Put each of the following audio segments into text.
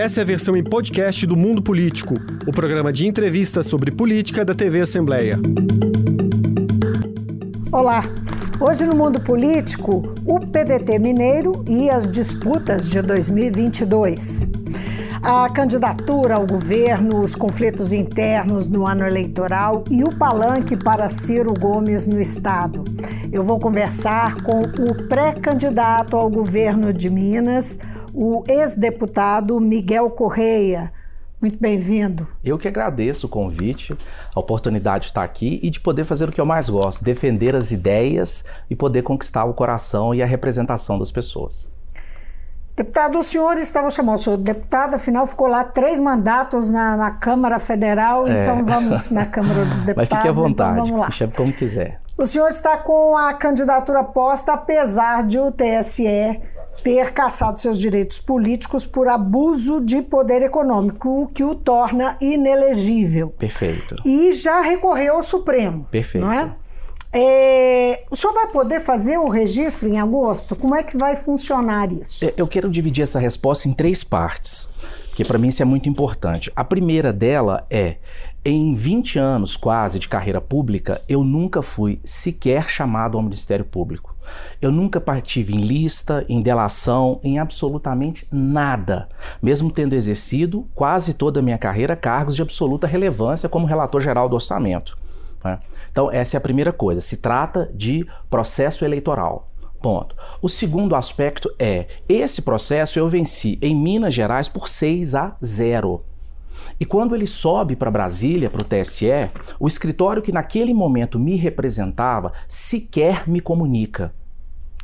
Essa é a versão em podcast do Mundo Político, o programa de entrevistas sobre política da TV Assembleia. Olá! Hoje no Mundo Político, o PDT Mineiro e as disputas de 2022. A candidatura ao governo, os conflitos internos no ano eleitoral e o palanque para Ciro Gomes no Estado. Eu vou conversar com o pré-candidato ao governo de Minas, o ex-deputado Miguel Correia. Muito bem-vindo. Eu que agradeço o convite, a oportunidade de estar aqui e de poder fazer o que eu mais gosto, defender as ideias e poder conquistar o coração e a representação das pessoas. Deputado, o senhor estava chamando o senhor deputado, afinal ficou lá três mandatos na, na Câmara Federal, é. então vamos na Câmara dos Deputados. Mas fique à vontade, então vamos lá. como quiser. O senhor está com a candidatura posta, apesar de o TSE ter cassado seus direitos políticos por abuso de poder econômico, o que o torna inelegível. Perfeito. E já recorreu ao Supremo. Perfeito. Não é? É, o senhor vai poder fazer o registro em agosto? Como é que vai funcionar isso? Eu quero dividir essa resposta em três partes, porque para mim isso é muito importante. A primeira dela é: em 20 anos quase de carreira pública, eu nunca fui sequer chamado ao Ministério Público. Eu nunca partive em lista, em delação, em absolutamente nada, mesmo tendo exercido quase toda a minha carreira cargos de absoluta relevância como relator geral do orçamento. Né? Então, essa é a primeira coisa. Se trata de processo eleitoral. Ponto. O segundo aspecto é: esse processo eu venci em Minas Gerais por 6 a 0. E quando ele sobe para Brasília, para o TSE, o escritório que naquele momento me representava sequer me comunica.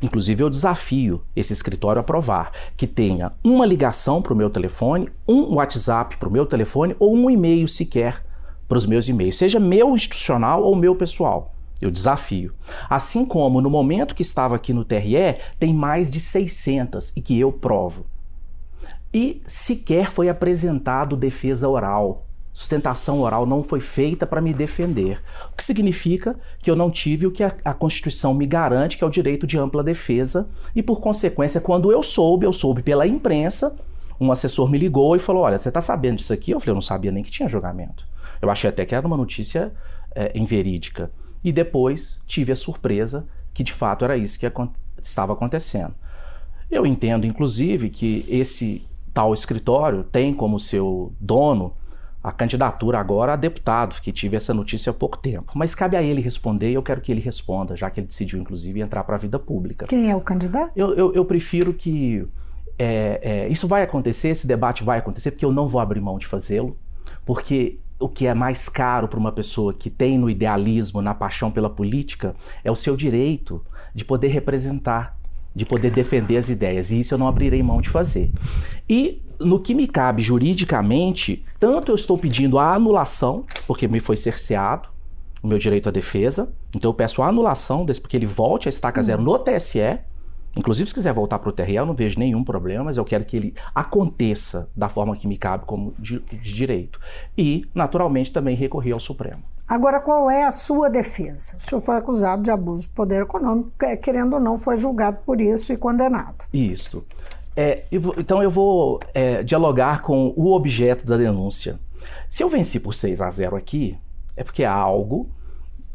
Inclusive, eu desafio esse escritório a provar que tenha uma ligação para o meu telefone, um WhatsApp para o meu telefone ou um e-mail sequer para os meus e-mails, seja meu institucional ou meu pessoal. Eu desafio. Assim como no momento que estava aqui no TRE, tem mais de 600 e que eu provo. E sequer foi apresentado defesa oral. Sustentação oral não foi feita para me defender. O que significa que eu não tive o que a, a, Constituição me garante, que é o direito de ampla defesa, e por consequência, quando eu soube, eu soube pela imprensa, um assessor me ligou e falou: Olha, você está sabendo disso aqui? Eu falei: Eu não sabia nem que tinha julgamento. Eu achei até que era uma notícia é, inverídica. E depois tive a surpresa que de fato era isso que estava acontecendo. Eu entendo, inclusive, que esse tal escritório tem como seu dono a candidatura agora a deputado, que tive essa notícia há pouco tempo. Mas cabe a ele responder e eu quero que ele responda, já que ele decidiu, inclusive, entrar para a vida pública. Quem é o candidato? Eu, eu, eu prefiro que. É, é, isso vai acontecer, esse debate vai acontecer, porque eu não vou abrir mão de fazê-lo, porque o que é mais caro para uma pessoa que tem no idealismo, na paixão pela política, é o seu direito de poder representar, de poder defender as ideias. E isso eu não abrirei mão de fazer. E no que me cabe juridicamente, tanto eu estou pedindo a anulação, porque me foi cerceado o meu direito à defesa, então eu peço a anulação desse, porque ele volte a estaca zero no TSE, Inclusive, se quiser voltar para o TRE, eu não vejo nenhum problema, mas eu quero que ele aconteça da forma que me cabe como de, de direito. E, naturalmente, também recorrer ao Supremo. Agora, qual é a sua defesa? O senhor foi acusado de abuso de poder econômico, querendo ou não, foi julgado por isso e condenado. Isso. É, eu vou, então, eu vou é, dialogar com o objeto da denúncia. Se eu venci por 6 a 0 aqui, é porque há algo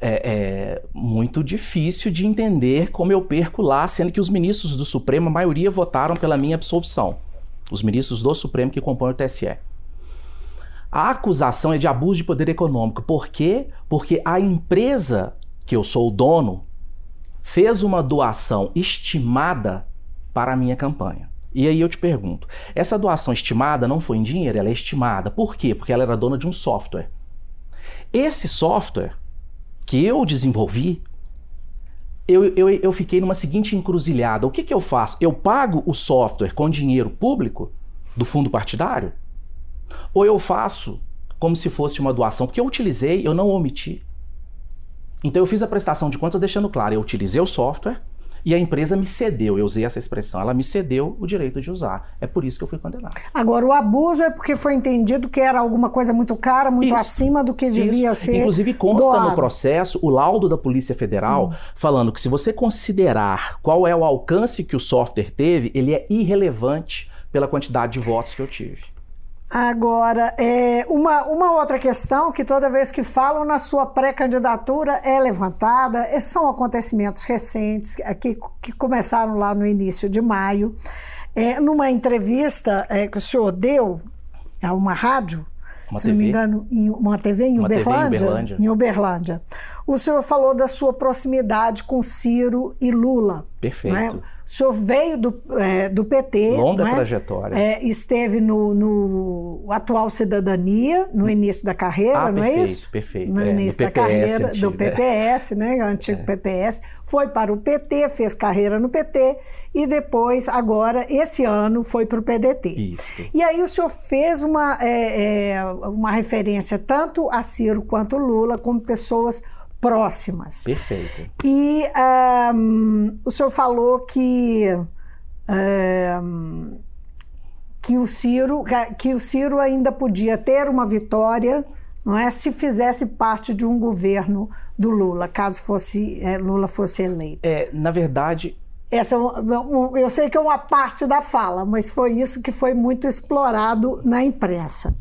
é, é, muito difícil de entender como eu perco lá, sendo que os ministros do Supremo, a maioria votaram pela minha absolvição. Os ministros do Supremo que compõem o TSE. A acusação é de abuso de poder econômico. Por quê? Porque a empresa que eu sou o dono fez uma doação estimada para a minha campanha. E aí eu te pergunto, essa doação estimada não foi em dinheiro, ela é estimada. Por quê? Porque ela era dona de um software. Esse software que eu desenvolvi, eu, eu, eu fiquei numa seguinte encruzilhada. O que, que eu faço? Eu pago o software com dinheiro público do fundo partidário? Ou eu faço como se fosse uma doação? Porque eu utilizei, eu não omiti. Então eu fiz a prestação de contas deixando claro, eu utilizei o software, e a empresa me cedeu, eu usei essa expressão, ela me cedeu o direito de usar. É por isso que eu fui condenado. Agora, o abuso é porque foi entendido que era alguma coisa muito cara, muito isso, acima do que devia isso. ser. Inclusive, consta doado. no processo o laudo da Polícia Federal hum. falando que se você considerar qual é o alcance que o software teve, ele é irrelevante pela quantidade de votos que eu tive. Agora, é, uma, uma outra questão que toda vez que falam na sua pré-candidatura é levantada, é, são acontecimentos recentes que, que começaram lá no início de maio. É, numa entrevista é, que o senhor deu a uma rádio, Uma se não me TV? engano, em uma TV em Uma TV em Uberlândia, Uberlândia. em Uberlândia. O senhor falou da sua proximidade com Ciro e Lula. Perfeito. não é? O senhor veio do, é, do PT. Longa é? trajetória. É, esteve no, no atual Cidadania, no início da carreira, Ah, não é perfeito, isso? perfeito. No É, no início da PPS carreira antigo, do é. PPS, né? O antigo PPS. Foi para o PT, fez carreira no PT e depois, agora, esse ano, foi para o PDT. Isso. E aí o senhor fez uma, é, é, uma referência tanto a Ciro quanto Lula como pessoas próximas. Perfeito. E ahm, o senhor falou que ahm, que o Ciro que o Ciro ainda podia ter uma vitória, não é, se fizesse parte de um governo do Lula, caso fosse eh, Lula fosse eleito. É, na verdade, Essa é um- um- eu sei que é uma parte da fala, mas foi isso que foi muito explorado na imprensa.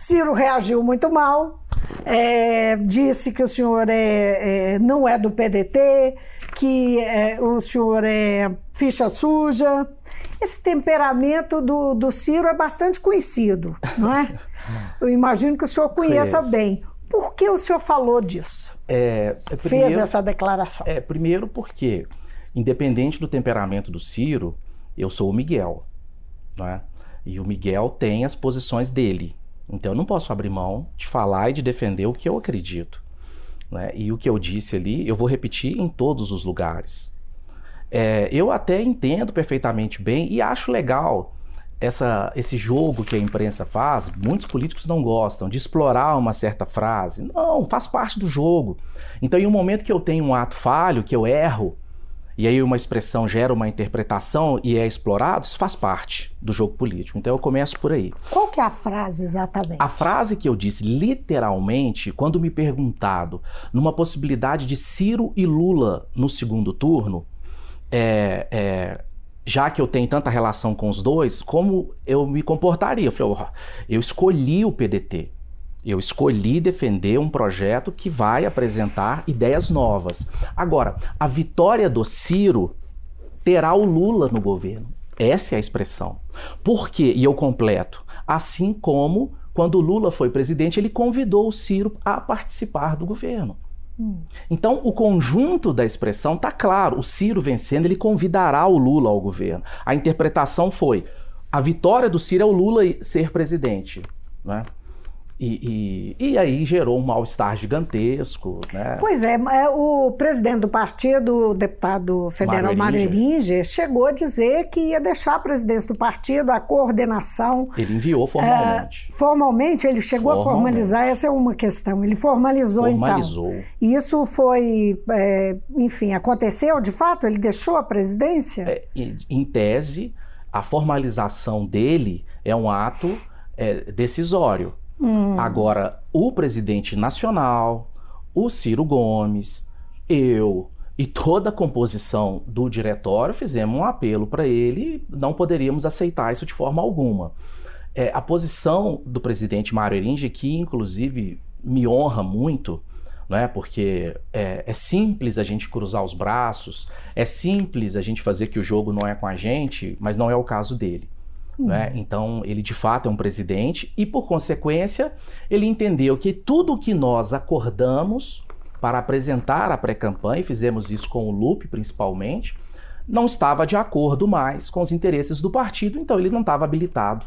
Ciro reagiu muito mal, é, disse que o senhor é, é, não é do PDT, que é, o senhor é ficha suja. Esse temperamento do, do Ciro é bastante conhecido, não é? Eu imagino que o senhor conheça Conheço. bem. Por que o senhor falou disso? é, é Fez primeiro, essa declaração? é, primeiro porque, independente do temperamento do Ciro, eu sou o Miguel. Não é? E o Miguel tem as posições dele. Então eu não posso abrir mão de falar e de defender o que eu acredito. né? E o que eu disse ali, eu vou repetir em todos os lugares. É, eu até entendo perfeitamente bem e acho legal essa, esse jogo que a imprensa faz. Muitos políticos não gostam de explorar uma certa frase. Não, faz parte do jogo. Então, em um momento que eu tenho um ato falho, que eu erro, e aí uma expressão gera uma interpretação e é explorado, isso faz parte do jogo político. Então, eu começo por aí. Qual que é a frase exatamente? A frase que eu disse literalmente, quando me perguntado numa possibilidade de Ciro e Lula no segundo turno, é, é, já que eu tenho tanta relação com os dois, como eu me comportaria? Eu falei, "Ó, eu escolhi o PDT. Eu escolhi defender um projeto que vai apresentar ideias novas. Agora, a vitória do Ciro terá o Lula no governo. Essa é a expressão. Por quê? E eu completo. Assim como quando o Lula foi presidente, ele convidou o Ciro a participar do governo. Então, o conjunto da expressão está claro. O Ciro vencendo, ele convidará o Lula ao governo. A interpretação foi: a vitória do Ciro é o Lula ser presidente. Né? E, e, e aí gerou um mal-estar gigantesco. Né? Pois é, é, o presidente do partido, o deputado federal Mário Eringer, chegou a dizer que ia deixar a presidência do partido, a coordenação. Ele enviou formalmente. É, formalmente, ele chegou a Formalmente. formalizar, essa é uma questão. Ele formalizou, Formalizou. então. E isso foi, é, enfim, aconteceu de fato? Ele deixou a presidência? É, em- tese, a formalização dele é um ato é, decisório. Agora, o presidente nacional, o Ciro Gomes, eu e toda a composição do diretório fizemos um apelo para ele, não poderíamos aceitar isso de forma alguma. É, a posição do presidente Mário Eringe, que inclusive me honra muito, né? porque é, é simples a gente cruzar os braços, é simples a gente fazer que o jogo não é com a gente, mas não é o caso dele. Né? Então, ele de fato é um presidente e, por consequência, ele entendeu que tudo que nós acordamos para apresentar a pré-campanha, e fizemos isso com o Lupe principalmente, não estava de acordo mais com os interesses do partido, então ele não estava habilitado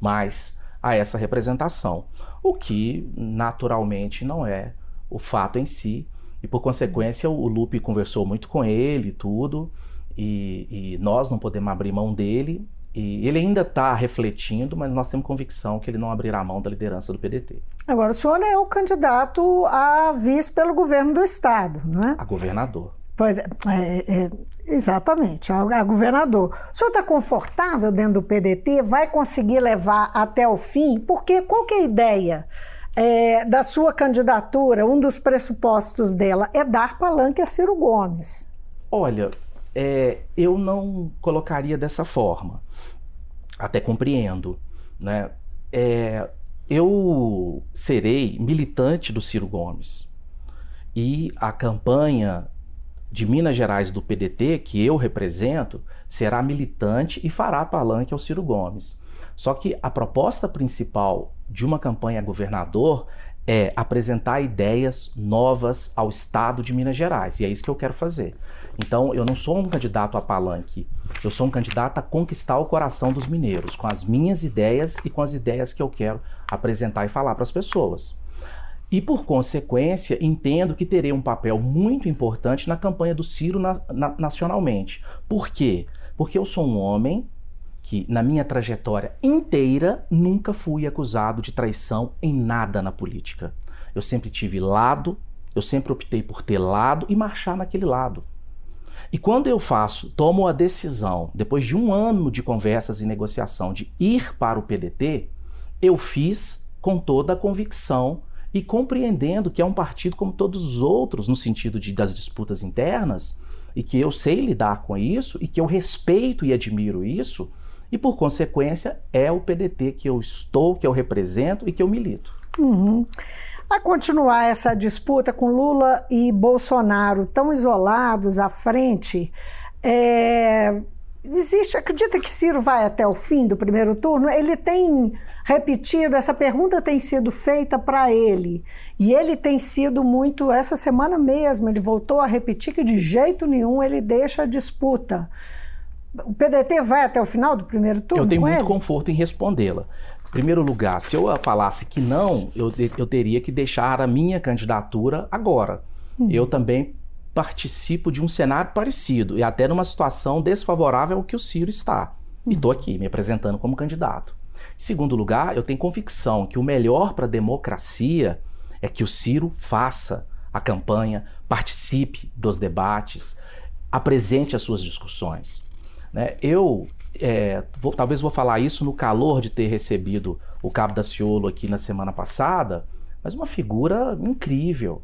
mais a essa representação. O que, naturalmente, não é o fato em si. E, por consequência, o Lupe conversou muito com ele e tudo, e, e nós não podemos abrir mão dele. E ele ainda está refletindo, mas nós temos convicção que ele não abrirá mão da liderança do PDT. Agora, o senhor é o candidato a vice pelo governo do Estado, não é? A governador. Pois é, é, é, exatamente, a, a governador. O senhor está confortável dentro do PDT? Vai conseguir levar até o fim? Porque qual que é a ideia é, da sua candidatura? Um dos pressupostos dela é dar palanque a Ciro Gomes. Olha, é, eu não colocaria dessa forma. Até compreendo, né? é, eu serei militante do Ciro Gomes. E a campanha de Minas Gerais do PDT, que eu represento, será militante e fará palanque ao Ciro Gomes. Só que a proposta principal de uma campanha governador é apresentar ideias novas ao Estado de Minas Gerais. E é isso que eu quero fazer. Então, eu não sou um candidato a palanque. Eu sou um candidato a conquistar o coração dos mineiros, com as minhas ideias e com as ideias que eu quero apresentar e falar para as pessoas. E, por consequência, entendo que terei um papel muito importante na campanha do Ciro na, na, nacionalmente. Por quê? Porque eu sou um homem que, na minha trajetória inteira, nunca fui acusado de traição em nada na política. Eu sempre tive lado, eu sempre optei por ter lado e marchar naquele lado. E quando eu faço, tomo a decisão, depois de um ano de conversas e negociação, de ir para o PDT, eu fiz com toda a convicção e compreendendo que é um partido como todos os outros, no sentido de, das disputas internas, e que eu sei lidar com isso, e que eu respeito e admiro isso, e por consequência é o PDT que eu estou, que eu represento e que eu milito. Uhum. A continuar essa disputa com Lula e Bolsonaro tão isolados à frente, é, existe, acredita que Ciro vai até o fim do primeiro turno? Ele tem repetido, essa pergunta tem sido feita para ele. E ele tem sido muito, essa semana mesmo, ele voltou a repetir que de jeito nenhum ele deixa a disputa. O PDT vai até o final do primeiro turno? Eu tenho muito ele? conforto em respondê-la. Primeiro lugar, se eu falasse que não, eu, eu teria que deixar a minha candidatura agora. Hum. Eu também participo de um cenário parecido e até numa situação desfavorável ao que o Ciro está. E estou aqui me apresentando como candidato. Em segundo lugar, eu tenho convicção que o melhor para a democracia é que o Ciro faça a campanha, participe dos debates, apresente as suas discussões. Né? Eu é, vou, talvez vou falar isso no calor de ter recebido o Cabo da Ciolo aqui na semana passada, mas uma figura incrível,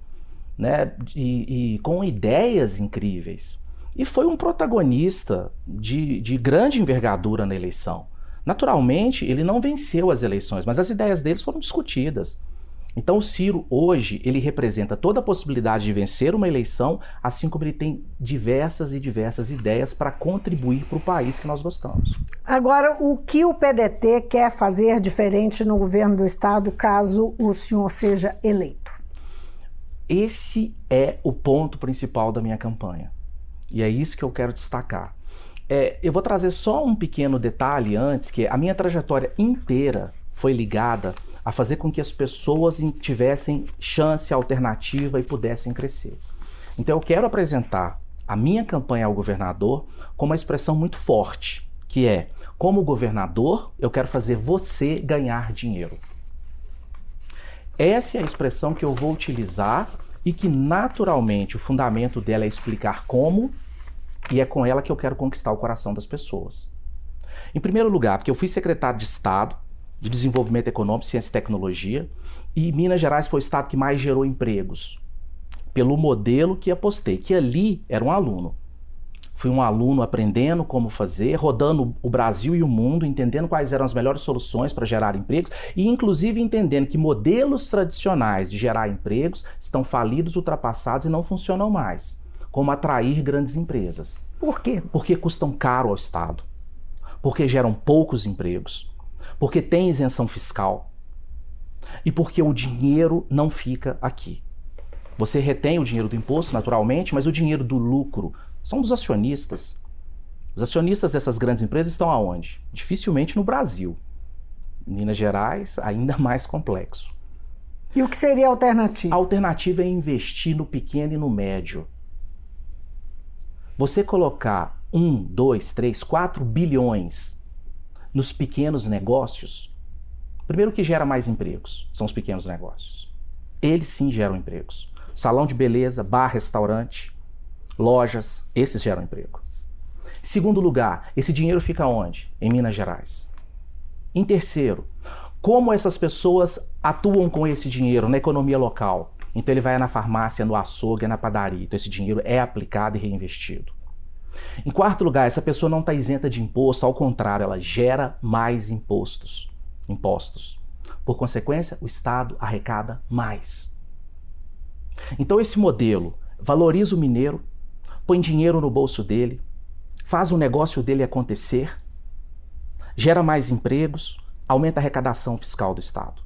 né? e, e com ideias incríveis. E foi um protagonista de, de grande envergadura na eleição. Naturalmente, ele não venceu as eleições, mas as ideias deles foram discutidas. Então o Ciro hoje ele representa toda a possibilidade de vencer uma eleição, assim como ele tem diversas e diversas ideias para contribuir para o país que nós gostamos. Agora, o que o PDT quer fazer diferente no governo do estado caso o senhor seja eleito? Esse é o ponto principal da minha campanha. E é isso que eu quero destacar. É, eu vou trazer só um pequeno detalhe antes, que a minha trajetória inteira foi ligada a fazer com que as pessoas tivessem chance alternativa e pudessem crescer. Então eu quero apresentar a minha campanha ao governador com uma expressão muito forte, que é: como governador, eu quero fazer você ganhar dinheiro. Essa é a expressão que eu vou utilizar e que naturalmente o fundamento dela é explicar como e é com ela que eu quero conquistar o coração das pessoas. Em primeiro lugar, porque eu fui secretário de Estado de Desenvolvimento Econômico, Ciência e Tecnologia, e Minas Gerais foi o estado que mais gerou empregos, pelo modelo que apostei, que ali era um aluno. Fui um aluno aprendendo como fazer, rodando o Brasil e o mundo, entendendo quais eram as melhores soluções para gerar empregos e, inclusive, entendendo que modelos tradicionais de gerar empregos estão falidos, ultrapassados e não funcionam mais como atrair grandes empresas. Por quê? Porque custam caro ao Estado, porque geram poucos empregos, porque tem isenção fiscal e porque o dinheiro não fica aqui. Você retém o dinheiro do imposto, naturalmente, mas o dinheiro do lucro são dos acionistas. Os acionistas dessas grandes empresas estão aonde? Dificilmente no Brasil. Minas Gerais, ainda mais complexo. E o que seria a alternativa? A alternativa é investir no pequeno e no médio. Você colocar um, dois, três, quatro bilhões nos pequenos negócios, primeiro que gera mais empregos são os pequenos negócios. Eles sim geram empregos. Salão de beleza, bar, restaurante, lojas, esses geram emprego. Segundo lugar, esse dinheiro fica onde? Em Minas Gerais. Em terceiro, como essas pessoas atuam com esse dinheiro na economia local? Então ele vai na farmácia, no açougue, na padaria. Então esse dinheiro é aplicado e reinvestido. Em quarto lugar, essa pessoa não está isenta de imposto, ao contrário, ela gera mais impostos. impostos. Por consequência, o Estado arrecada mais. Então, esse modelo valoriza o mineiro, põe dinheiro no bolso dele, faz o negócio dele acontecer, gera mais empregos, aumenta a arrecadação fiscal do Estado.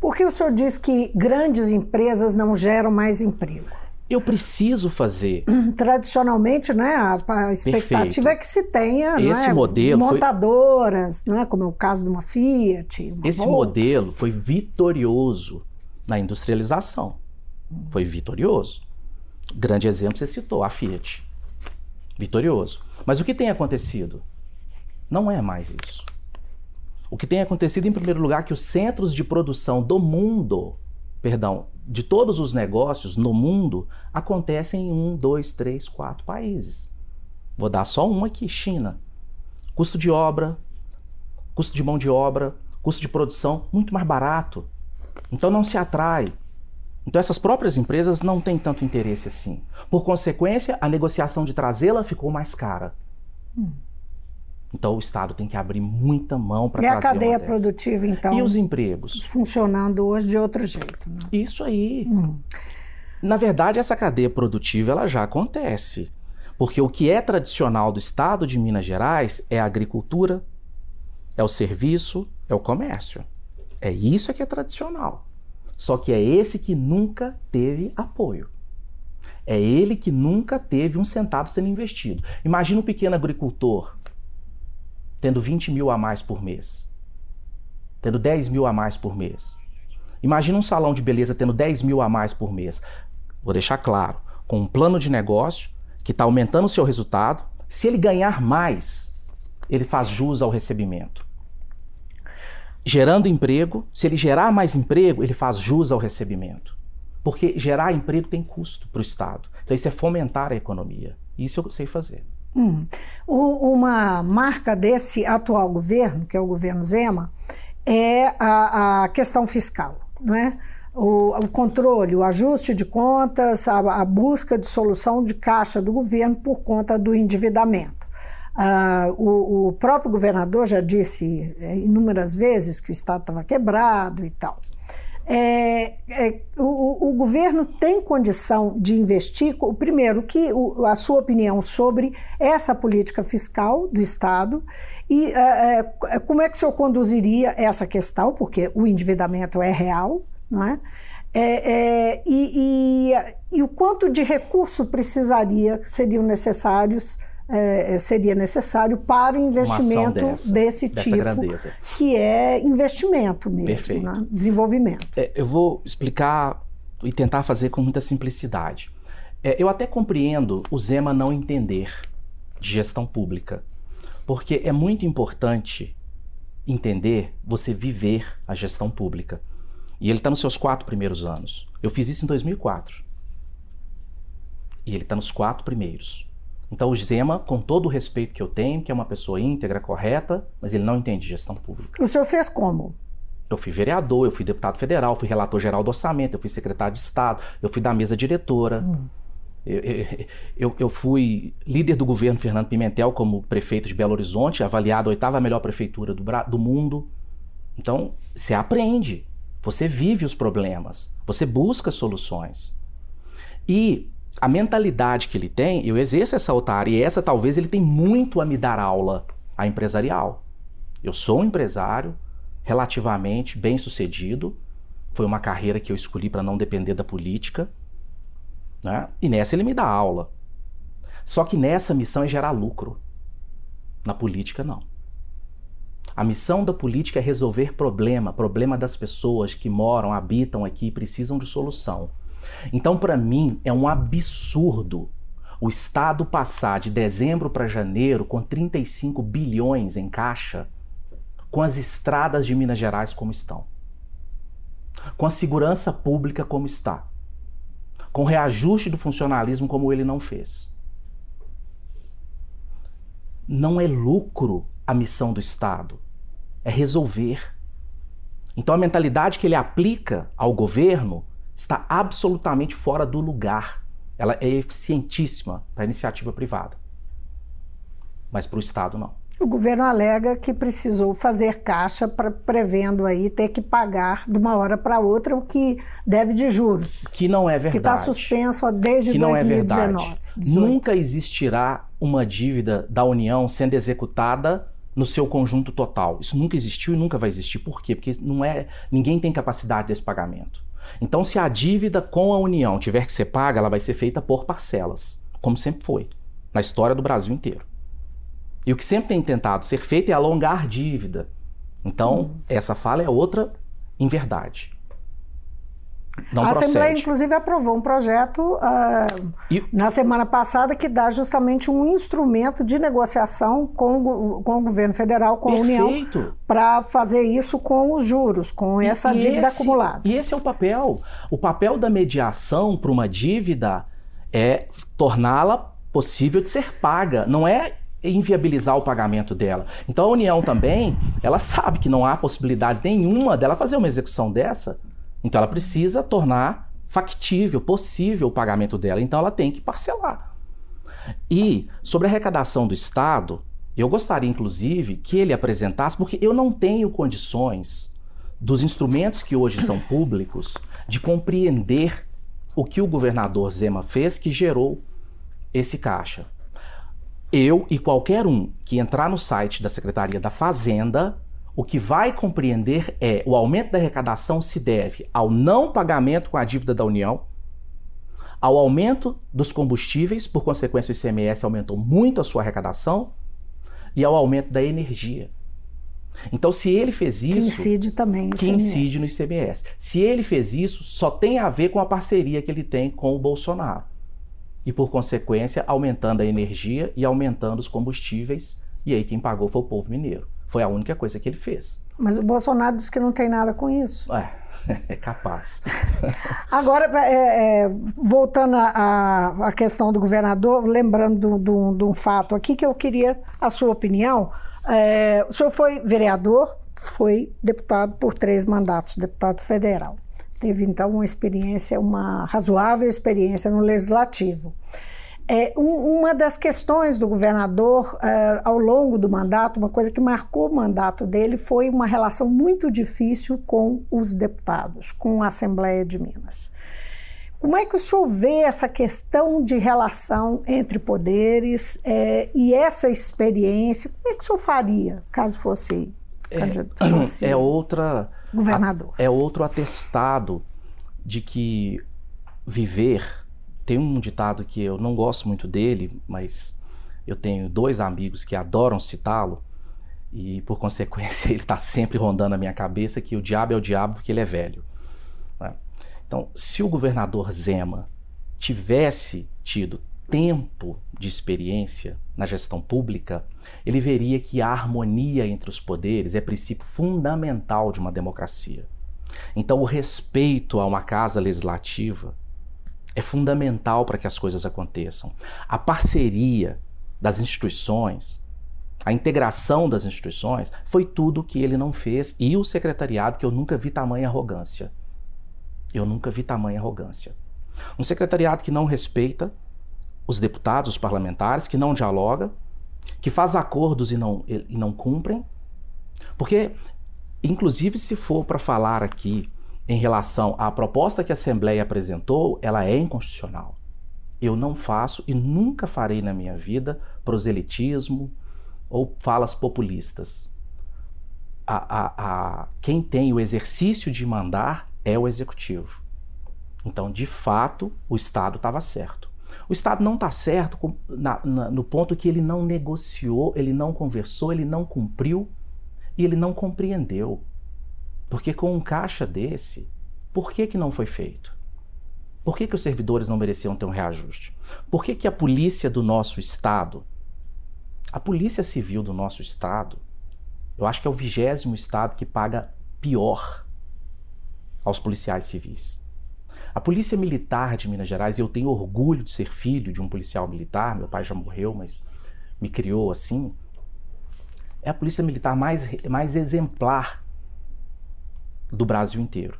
Por que o senhor diz que grandes empresas não geram mais emprego? Eu preciso fazer. Tradicionalmente, né, a, a expectativa Perfeito. é que se tenha Esse é, modelo montadoras, foi... não é, como é o caso de uma Fiat. Uma Esse Volks. modelo foi vitorioso na industrialização. Foi vitorioso. Grande exemplo você citou, a Fiat. Vitorioso. Mas o que tem acontecido? Não é mais isso. O que tem acontecido, em primeiro lugar, é que os centros de produção do mundo, perdão, de todos os negócios no mundo acontecem em um, dois, três, quatro países. Vou dar só um aqui: China. Custo de obra, custo de mão de obra, custo de produção muito mais barato. Então não se atrai. Então essas próprias empresas não têm tanto interesse assim. Por consequência, a negociação de trazê-la ficou mais cara. Hum. Então o Estado tem que abrir muita mão para trazer E a cadeia produtiva, então? E os empregos? Funcionando hoje de outro jeito. Né? Isso aí. Hum. Na verdade, essa cadeia produtiva ela já acontece. Porque o que é tradicional do Estado de Minas Gerais é a agricultura, é o serviço, é o comércio. É isso que é tradicional. Só que é esse que nunca teve apoio. É ele que nunca teve um centavo sendo investido. Imagina um pequeno agricultor tendo 20 mil a mais por mês, tendo 10 mil a mais por mês. Imagina um salão de beleza tendo 10 mil a mais por mês. Vou deixar claro, com um plano de negócio que está aumentando o seu resultado. Se ele ganhar mais, ele faz jus ao recebimento. Gerando emprego, se ele gerar mais emprego, ele faz jus ao recebimento. Porque gerar emprego tem custo para o Estado. Então, isso é fomentar a economia. Isso eu sei fazer. Hum. uma marca desse atual governo, que é o governo Zema, é a, a questão fiscal, não é? O, o, controle, o ajuste de contas, a, a, busca de solução de caixa do governo por conta do endividamento. Uh, o, o, próprio governador já disse é, inúmeras vezes que o Estado estava quebrado e tal. É, é, o, o, governo tem condição de investir, primeiro, que o, a sua opinião sobre essa política fiscal do Estado e é, é, como é que o senhor conduziria essa questão, porque o endividamento é real, não é? É, é, e, e, e, o quanto de recurso precisaria, seriam necessários é, é, seria necessário para o investimento dessa, desse tipo, grandeza. que é investimento mesmo, né? desenvolvimento. É, eu vou explicar e tentar fazer com muita simplicidade. É, eu até compreendo o Zema não entender de gestão pública, porque é muito importante entender você viver a gestão pública. E ele está nos seus quatro primeiros anos. Eu fiz isso em 2004. E ele está nos quatro primeiros. Então o Zema, com todo o respeito que eu tenho, que é uma pessoa íntegra, correta, mas ele não entende gestão pública. O senhor fez como? Eu fui vereador, eu fui deputado federal, fui relator geral do orçamento, eu fui secretário de Estado, eu fui da mesa diretora. Hum. Eu, eu, eu, fui líder do governo Fernando Pimentel como prefeito de Belo Horizonte, avaliado a oitava melhor prefeitura do, do mundo. Então, você aprende, você vive os problemas, você busca soluções. E a mentalidade que ele tem, eu exerço essa otária e essa talvez ele tem muito a me dar aula, a empresarial. Eu sou um empresário relativamente bem sucedido, foi uma carreira que eu escolhi para não depender da política, né? e nessa ele me dá aula. Só que nessa missão é gerar lucro. Na política, não. A missão da política é resolver problema, problema das pessoas que moram, habitam aqui e precisam de solução. Então, para mim, é um absurdo o Estado passar de dezembro para janeiro com 35 bilhões em caixa, com as estradas de Minas Gerais como estão, com a segurança pública como está, com o reajuste do funcionalismo como ele não fez. Não é lucro a missão do Estado, é resolver. Então a mentalidade que ele aplica ao governo está absolutamente fora do lugar. Ela é eficientíssima para a iniciativa privada, mas para o Estado não. O governo alega que precisou fazer caixa para prevendo aí ter que pagar de uma hora para outra o que deve de juros. Que não é verdade. Que está suspenso desde que 2019. Não é verdade. Nunca existirá uma dívida da União sendo executada no seu conjunto total. Isso nunca existiu e nunca vai existir. Por quê? Porque não é, ninguém tem capacidade desse pagamento. Então, se a dívida com a União tiver que ser paga, ela vai ser feita por parcelas, como sempre foi, na história do Brasil inteiro. E o que sempre tem tentado ser feito é alongar dívida. Então, hum. essa fala é outra inverdade. Não a procede. Assembleia, inclusive, aprovou um projeto uh, e... na semana passada que dá justamente um instrumento de negociação com, com o governo federal, com Perfeito. a União, para fazer isso com os juros, com essa e dívida esse, acumulada. E esse é o papel. O papel da mediação para uma dívida é torná-la possível de ser paga. Não é inviabilizar o pagamento dela. Então a União também, ela sabe que não há possibilidade nenhuma dela fazer uma execução dessa. Então ela precisa tornar factível, possível o pagamento dela. Então ela tem que parcelar. E sobre a arrecadação do Estado, eu gostaria inclusive que ele apresentasse, porque eu não tenho condições dos instrumentos que hoje são públicos de compreender o que o governador Zema fez que gerou esse caixa eu e qualquer um que entrar no site da Secretaria da Fazenda, o que vai compreender é o aumento da arrecadação se deve ao não pagamento com a dívida da União, ao aumento dos combustíveis, por consequência o ICMS aumentou muito a sua arrecadação, e ao aumento da energia. Então, se ele fez isso. Que incide também Que incide no ICMS. Se ele fez isso, só tem a ver com a parceria que ele tem com o Bolsonaro e, por consequência, aumentando a energia e aumentando os combustíveis. E aí quem pagou foi o povo mineiro. Foi a única coisa que ele fez. Mas o Bolsonaro disse que não tem nada com isso. É, é capaz. Agora, é, é, voltando à questão do governador, lembrando de um fato aqui que eu queria a sua opinião. É, o senhor foi vereador, foi deputado por três mandatos, deputado federal teve então uma experiência, uma razoável experiência no legislativo. É, um, uma das questões do governador uh, ao longo do mandato, uma coisa que marcou o mandato dele foi uma relação muito difícil com os deputados, com a Assembleia de Minas. Como é que o senhor vê essa questão de relação entre poderes é, e essa experiência? Como é que o senhor faria caso fosse é, é outra governador. é outro atestado de que viver tem um ditado que eu não gosto muito dele, mas eu tenho dois amigos que adoram citá-lo e por consequência ele está sempre rondando a minha cabeça que o diabo é o diabo porque ele é velho. Né? Então, se o governador Zema tivesse tido tempo de experiência na gestão pública, ele veria que a harmonia entre os poderes é princípio fundamental de uma democracia. Então, o respeito a uma casa legislativa é fundamental para que as coisas aconteçam. A parceria das instituições, a integração das instituições, foi tudo que ele não fez e o secretariado que eu nunca vi tamanha arrogância. Eu nunca vi tamanha arrogância. Um secretariado que não respeita os deputados, os parlamentares, que não dialoga, que faz acordos e não, e não cumprem. Porque, inclusive, se for para falar aqui em relação à proposta que a Assembleia apresentou, ela é inconstitucional. Eu não faço e nunca farei na minha vida proselitismo ou falas populistas. A, a, a, quem tem o exercício de mandar é o executivo. Então, de fato, o Estado estava certo. O Estado não está certo na, na, no ponto que ele não negociou, ele não conversou, ele não cumpriu e ele não compreendeu. Porque com um caixa desse, por que, que não foi feito? Por que, que os servidores não mereciam ter um reajuste? Por que, que a polícia do nosso Estado, a polícia civil do nosso Estado, eu acho que é o vigésimo Estado que paga pior aos policiais civis. A Polícia Militar de Minas Gerais, eu tenho orgulho de ser filho de um policial militar, meu pai já morreu, mas me criou assim. É a Polícia Militar mais, mais exemplar do Brasil inteiro.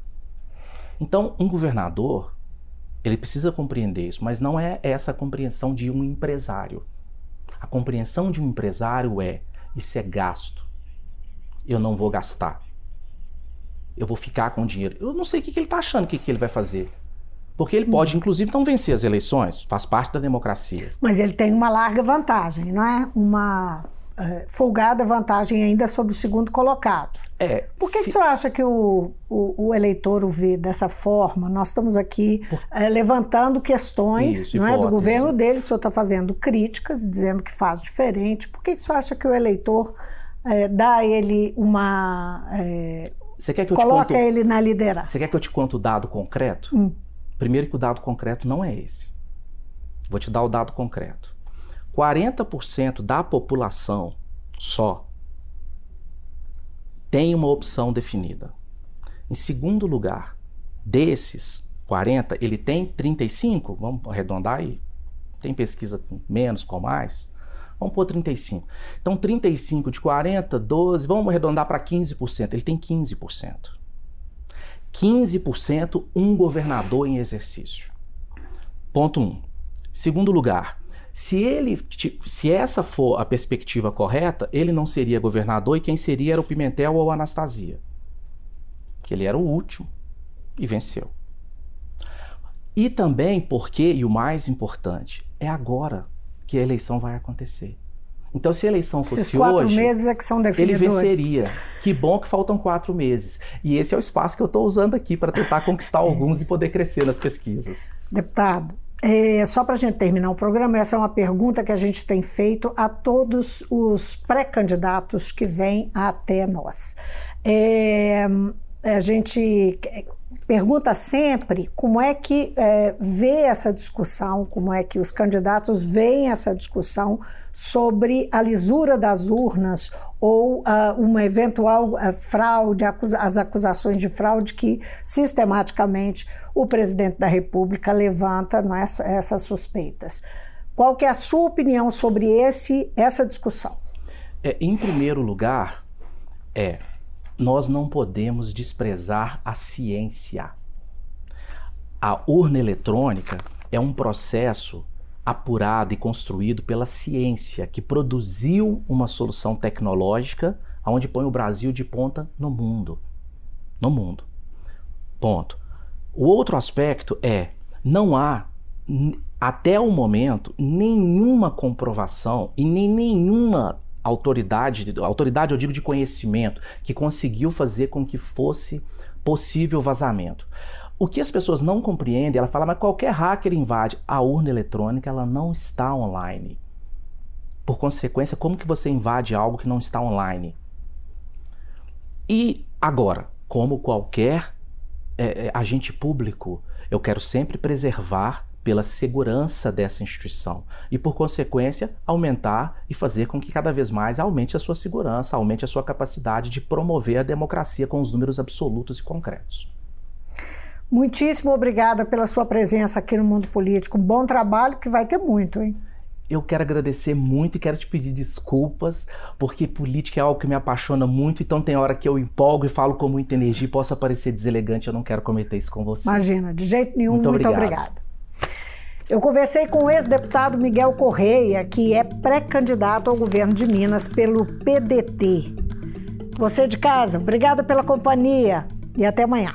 Então, um governador, ele precisa compreender isso, mas não é essa a compreensão de um empresário. A compreensão de um empresário é: Isso é gasto. Eu não vou gastar. Eu vou ficar com o dinheiro. Eu não sei o que, que ele está achando, o que, que ele vai fazer. Porque ele pode, inclusive, não vencer as eleições, faz parte da democracia. Mas ele tem uma larga vantagem, não é? Uma folgada vantagem ainda sobre o segundo colocado. É, Por que, se- que o senhor acha que o, o, o eleitor o vê dessa forma? Nós estamos aqui é, levantando questões Isso, não é, do governo dele, o senhor está fazendo críticas, dizendo que faz diferente. Por que, que o senhor acha que o eleitor é, dá a ele uma. é, Você quer que eu te coloca conto, ele na liderança? Você quer que eu te conte o dado concreto? Hum. Primeiro que o dado concreto não é esse. Vou te dar o dado concreto. 40% da população só tem uma opção definida. Em segundo lugar, desses 40, ele tem 35, vamos arredondar aí. Tem pesquisa com menos, com mais. Vamos pôr 35. Então, 35 de 40, 12, vamos arredondar para 15%. Ele tem 15%. 15% um governador em exercício. Ponto 1. Um. Segundo lugar, se ele se essa for a perspectiva correta, ele não seria governador e quem seria era o Pimentel ou a Anastasia. Que ele era o último e venceu. E também porque, e o mais importante, é agora que a eleição vai acontecer. Então, se a eleição fosse Esses quatro hoje, meses é que são ele venceria. Que bom que faltam quatro meses. E esse é o espaço que eu estou usando aqui para tentar conquistar alguns e poder crescer nas pesquisas. Deputado, é, só para a gente terminar o programa, essa é uma pergunta que a gente tem feito a todos os pré-candidatos que vêm até nós. É, a gente pergunta sempre como é que é, vê essa discussão, como é que os candidatos veem essa discussão sobre a lisura das urnas ou ah, uma eventual ah, fraude, acusa- as acusações de fraude que sistematicamente o presidente da República levanta não é, essas suspeitas. Qual que é a sua opinião sobre esse, essa discussão? É, em primeiro lugar, é nós não podemos desprezar a ciência. A urna eletrônica é um processo apurado e construído pela ciência que produziu uma solução tecnológica onde põe o Brasil de ponta no mundo. No mundo. Ponto. O outro aspecto é não há até o momento nenhuma comprovação e nem nenhuma autoridade, autoridade eu digo de conhecimento, que conseguiu fazer com que fosse possível vazamento. O que as pessoas não compreendem, ela fala, mas qualquer hacker invade a urna eletrônica, ela não está online. Por consequência, como que você invade algo que não está online? E agora, como qualquer é, é, agente público, eu quero sempre preservar pela segurança dessa instituição e, por consequência, aumentar e fazer com que cada vez mais aumente a sua segurança, aumente a sua capacidade de promover a democracia com os números absolutos e concretos. Muitíssimo obrigada pela sua presença aqui no Mundo Político. Um bom trabalho que vai ter muito, hein? Eu quero agradecer muito e quero te pedir desculpas, porque política é algo que me apaixona muito, então tem hora que eu empolgo e falo com muita energia e posso parecer deselegante, eu não quero cometer isso com você. Imagina, de jeito nenhum, Muito muito, obrigado. obrigada. Eu conversei com o ex-deputado Miguel Correia, que é pré-candidato ao governo de Minas pelo PDT. Você de casa, obrigada pela companhia e até amanhã.